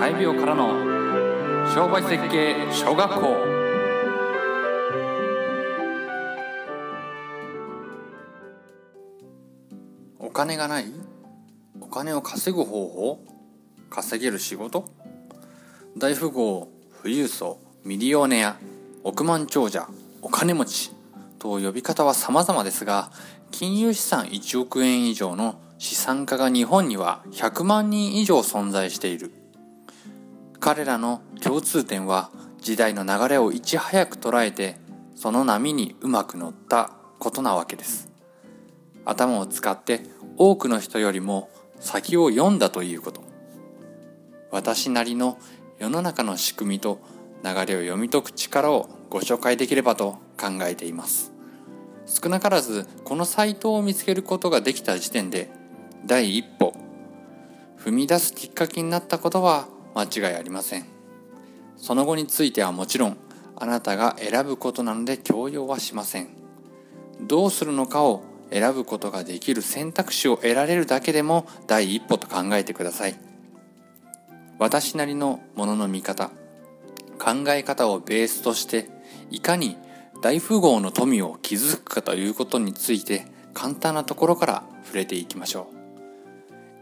大病からの商売設計小学校。お金がない？お金を稼ぐ方法？稼げる仕事？大富豪富裕層ミリオネア億万長者お金持ちと呼び方は様々ですが金融資産1億円以上の資産家が日本には100万人以上存在している。彼らの共通点は時代の流れをいち早く捉えてその波にうまく乗ったことなわけです。頭を使って多くの人よりも先を読んだということ。私なりの世の中の仕組みと流れを読み解く力をご紹介できればと考えています。少なからずこのサイトを見つけることができた時点で第一歩。踏み出すきっかけになったことは間違いありません。その後についてはもちろんあなたが選ぶことなので強要はしません。どうするのかを選ぶことができる選択肢を得られるだけでも第一歩と考えてください。私なりのものの見方考え方をベースとしていかに大富豪の富を築くかということについて簡単なところから触れていきましょう。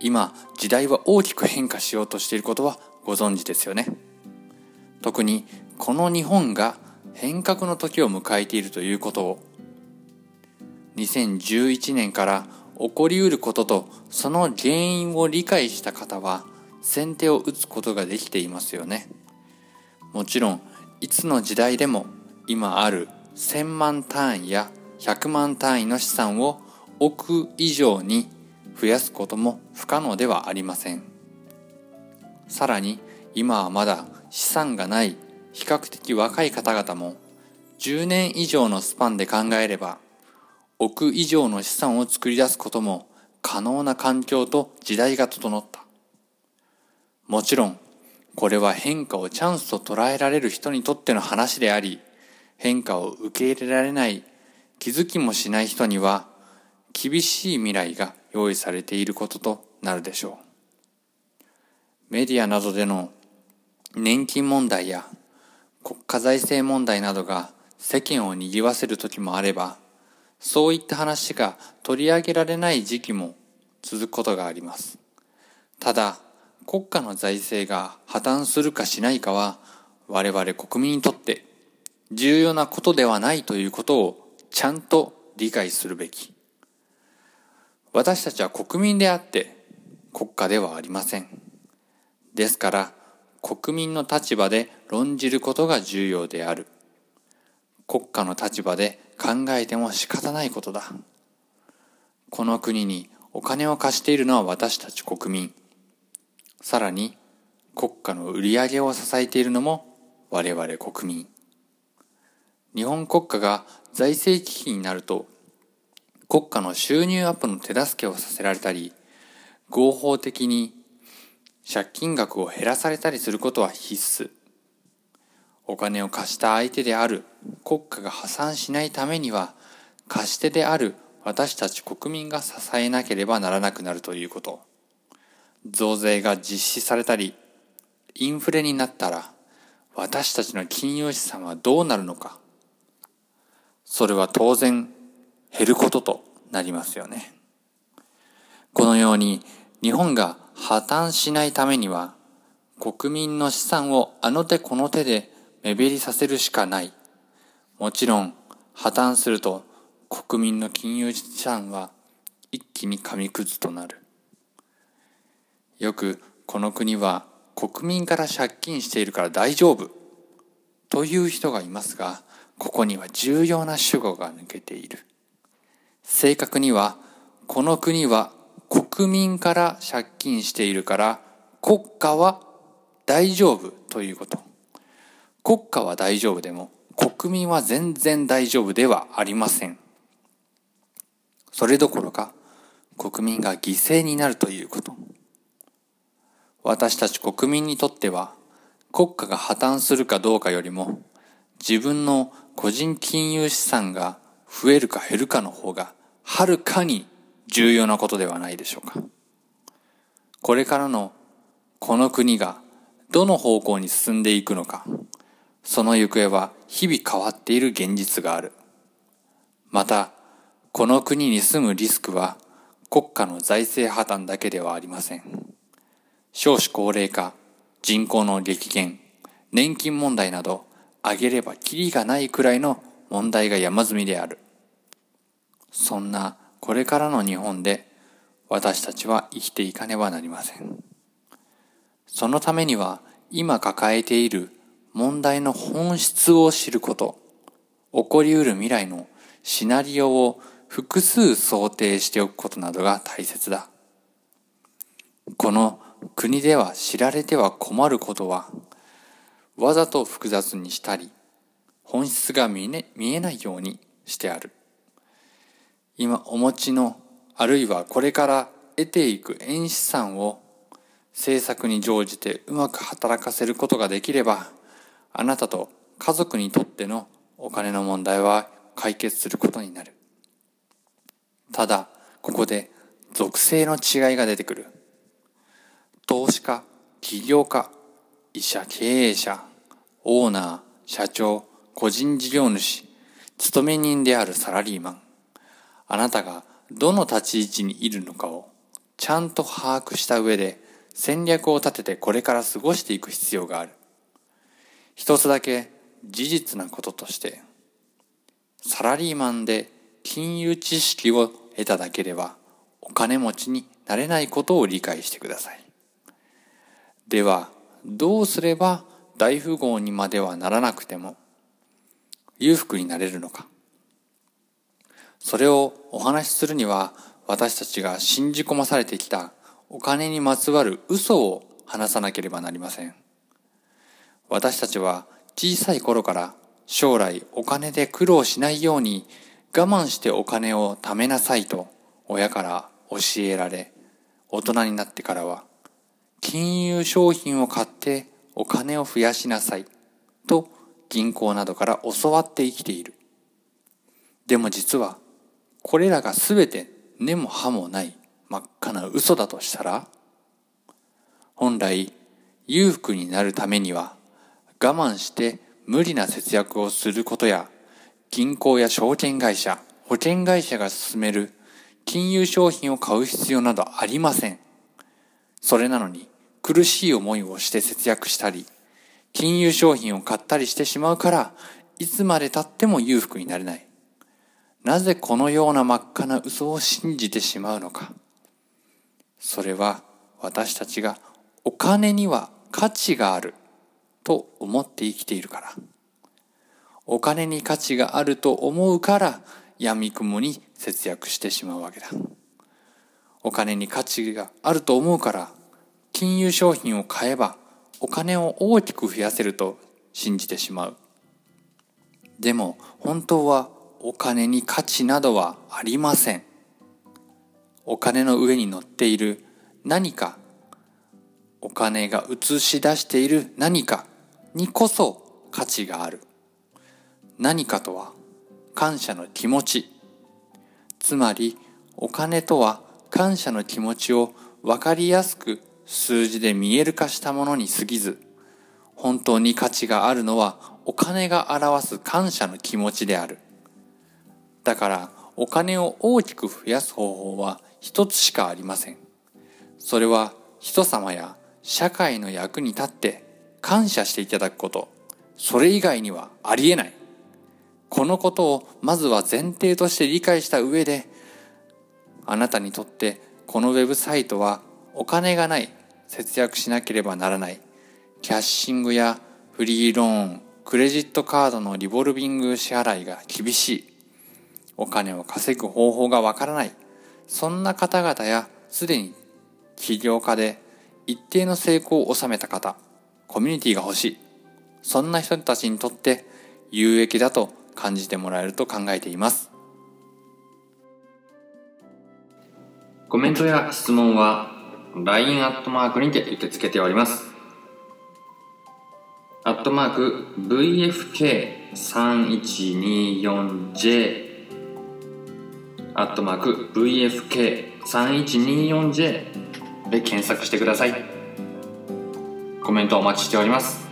今時代は大きく変化しようとしていることはご存知ですよね。特にこの日本が変革の時を迎えているということを2011年から起こりうることとその原因を理解した方は先手を打つことができていますよね。もちろんいつの時代でも今ある1000万単位や100万単位の資産を億以上に増やすことも不可能ではありません。さらに今はまだ資産がない比較的若い方々も10年以上のスパンで考えれば億以上の資産を作り出すことも可能な環境と時代が整ったもちろんこれは変化をチャンスと捉えられる人にとっての話であり変化を受け入れられない気づきもしない人には厳しい未来が用意されていることとなるでしょう。メディアなどでの年金問題や国家財政問題などが世間を賑わせる時もあれば、そういった話が取り上げられない時期も続くことがあります。ただ、国家の財政が破綻するかしないかは我々国民にとって重要なことではないということをちゃんと理解するべき。私たちは国民であって国家ではありません。ですから国民の立場で論じることが重要である。国家の立場で考えても仕方ないことだ。この国にお金を貸しているのは私たち国民。さらに国家の売り上げを支えているのも我々国民。日本国家が財政危機になると国家の収入アップの手助けをさせられたり合法的に借金額を減らされたりすることは必須。お金を貸した相手である国家が破産しないためには貸し手である私たち国民が支えなければならなくなるということ。増税が実施されたりインフレになったら私たちの金融資産はどうなるのか。それは当然減ることとなりますよね。このように日本が破綻しないためには国民の資産をあの手この手で目減りさせるしかない。もちろん破綻すると国民の金融資産は一気に紙くずとなる。よくこの国は国民から借金しているから大丈夫という人がいますが、ここには重要な主語が抜けている。正確には、この国は国民から借金しているから国家は大丈夫ということ。国家は大丈夫でも国民は全然大丈夫ではありません。それどころか国民が犠牲になるということ。私たち国民にとっては国家が破綻するかどうかよりも自分の個人金融資産が増えるか減るかの方がはるかに重要なことではないでしょうか。これからのこの国がどの方向に進んでいくのか。その行方は日々変わっている現実がある。またこの国に住むリスクは国家の財政破綻だけではありません。少子高齢化人口の激減年金問題など挙げればきりがないくらいの問題が山積みである。そんなこれからの日本で私たちは生きていかねばなりません。そのためには今抱えている問題の本質を知ること起こりうる未来のシナリオを複数想定しておくことなどが大切だ。この国では知られては困ることはわざと複雑にしたり本質が見え,、ね、見えないようにしてある。今お持ちのあるいはこれから得ていく円資産を政策に乗じてうまく働かせることができればあなたと家族にとってのお金の問題は解決することになる。ただここで属性の違いが出てくる。投資家起業家医者経営者オーナー社長個人事業主勤め人であるサラリーマン。あなたがどの立ち位置にいるのかをちゃんと把握した上で戦略を立ててこれから過ごしていく必要がある。一つだけ事実なこととしてサラリーマンで金融知識を得ただけではお金持ちになれないことを理解してください。ではどうすれば大富豪にまではならなくても裕福になれるのか。それをお話しするには私たちが信じ込まされてきたお金にまつわる嘘を話さなければなりません。私たちは小さい頃から将来お金で苦労しないように我慢してお金を貯めなさいと親から教えられ大人になってからは金融商品を買ってお金を増やしなさいと銀行などから教わって生きている。でも実はこれらが全て根も葉もない真っ赤な嘘だとしたら本来裕福になるためには我慢して無理な節約をすることや銀行や証券会社保険会社が進める金融商品を買う必要などありません。それなのに苦しい思いをして節約したり金融商品を買ったりしてしまうからいつまでたっても裕福になれない。なぜこのような真っ赤な嘘を信じてしまうのか。それは私たちがお金には価値があると思って生きているから。お金に価値があると思うから闇雲に節約してしまうわけだ。お金に価値があると思うから金融商品を買えばお金を大きく増やせると信じてしまう。でも本当はお金に価値などはありません。お金の上に乗っている何か。お金が映し出している何かにこそ価値がある。何かとは感謝の気持ち。つまりお金とは感謝の気持ちを分かりやすく数字で見える化したものに過ぎず本当に価値があるのはお金が表す感謝の気持ちである。だからお金を大きく増やす方法は一つしかありません。それは人様や社会の役に立って感謝していただくこと。それ以外にはありえない。このことをまずは前提として理解した上であなたにとってこのウェブサイトはお金がない節約しなければならない。キャッシングやフリーローンクレジットカードのリボルビング支払いが厳しい。お金を稼ぐ方法がわからない。そんな方々やすでに起業家で一定の成功を収めた方コミュニティが欲しい。そんな人たちにとって有益だと感じてもらえると考えています。コメントや質問は LINE アットマークにて受け付けております。アットマーク VFK3124J アットマーク VFK3124J で検索してください。コメントお待ちしております。